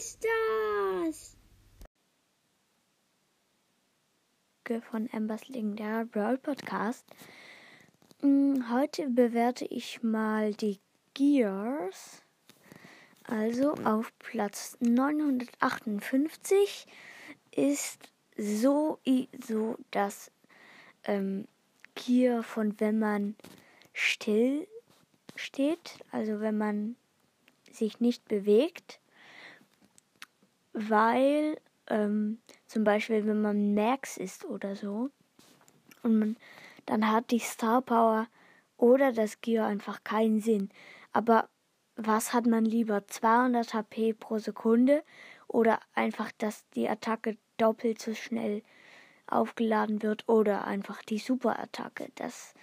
ist das? Von Embers legendärer Brawl Podcast. Mm, heute bewerte ich mal die Gears. Also auf Platz 958 ist so, so das ähm, Gear von wenn man still steht, also wenn man sich nicht bewegt, weil ähm, zum Beispiel, wenn man Max ist oder so und man, dann hat die Star Power oder das Gear einfach keinen Sinn. Aber was hat man lieber? 200 HP pro Sekunde oder einfach, dass die Attacke doppelt so schnell aufgeladen wird oder einfach die Superattacke. Das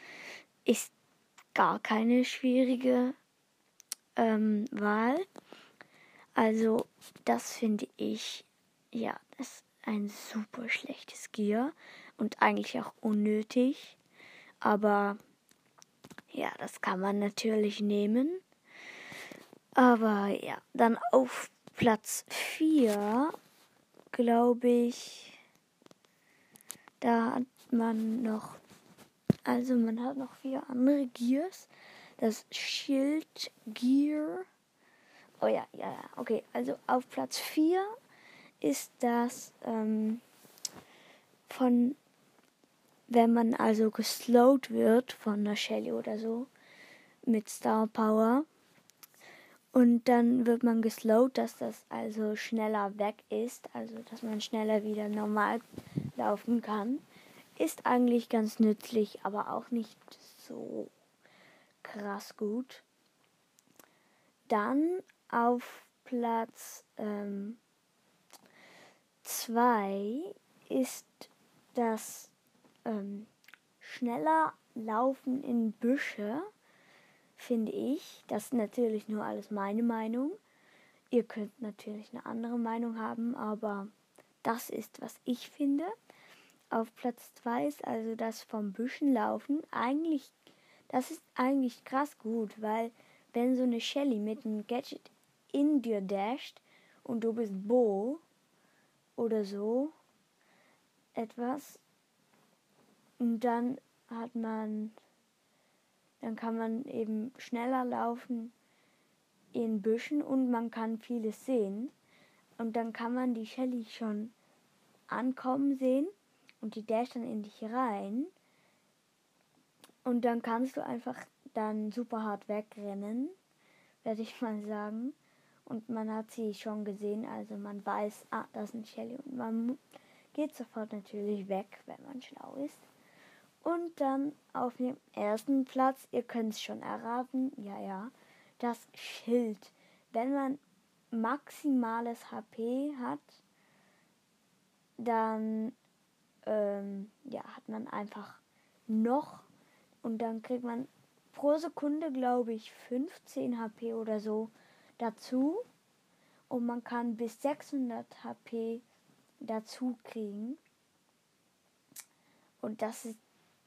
ist gar keine schwierige ähm, Wahl. Also das finde ich, ja, ist ein super schlechtes Gear und eigentlich auch unnötig. Aber ja, das kann man natürlich nehmen. Aber ja, dann auf Platz 4, glaube ich, da hat man noch, also man hat noch vier andere Gears. Das Schild Gear. Oh ja, ja, ja. Okay, also auf Platz 4 ist das ähm, von, wenn man also geslowt wird von einer Shelly oder so mit Star Power. Und dann wird man geslowt, dass das also schneller weg ist, also dass man schneller wieder normal laufen kann. Ist eigentlich ganz nützlich, aber auch nicht so krass gut. Dann auf Platz 2 ähm, ist das ähm, schneller Laufen in Büsche, finde ich. Das ist natürlich nur alles meine Meinung. Ihr könnt natürlich eine andere Meinung haben, aber das ist, was ich finde. Auf Platz 2 ist also das vom Büschen laufen. Eigentlich das ist eigentlich krass gut, weil wenn so eine Shelly mit einem Gadget in dir dasht und du bist Bo oder so etwas und dann hat man dann kann man eben schneller laufen in Büschen und man kann vieles sehen und dann kann man die Shelly schon ankommen sehen und die dasht dann in dich rein und dann kannst du einfach dann super hart wegrennen, werde ich mal sagen. Und man hat sie schon gesehen, also man weiß, ah, das ein Shelly. Und man geht sofort natürlich weg, wenn man schlau ist. Und dann auf dem ersten Platz, ihr könnt es schon erraten, ja, ja, das Schild. Wenn man maximales HP hat, dann ähm, ja, hat man einfach noch und dann kriegt man pro Sekunde, glaube ich, 15 HP oder so dazu. Und man kann bis 600 HP dazu kriegen. Und das ist,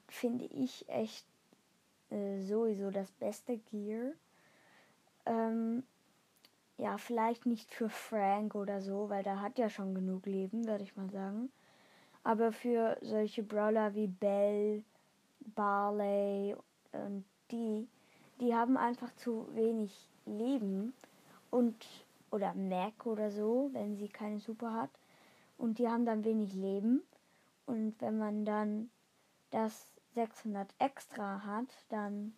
finde ich, echt äh, sowieso das beste Gear. Ähm, ja, vielleicht nicht für Frank oder so, weil der hat ja schon genug Leben, würde ich mal sagen. Aber für solche Brawler wie Bell, Barley und die, die haben einfach zu wenig Leben und oder Mac oder so, wenn sie keine Super hat. Und die haben dann wenig Leben. Und wenn man dann das 600 extra hat, dann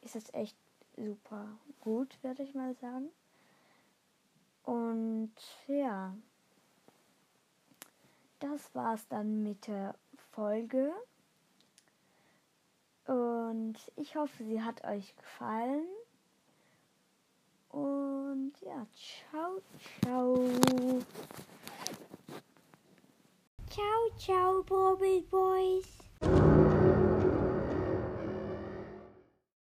ist es echt super gut, würde ich mal sagen. Und ja, das war's dann mit der Folge. Und ich hoffe, sie hat euch gefallen. Um, Und ja, ciao, ciao. Ciao, ciao, Bobby Boys.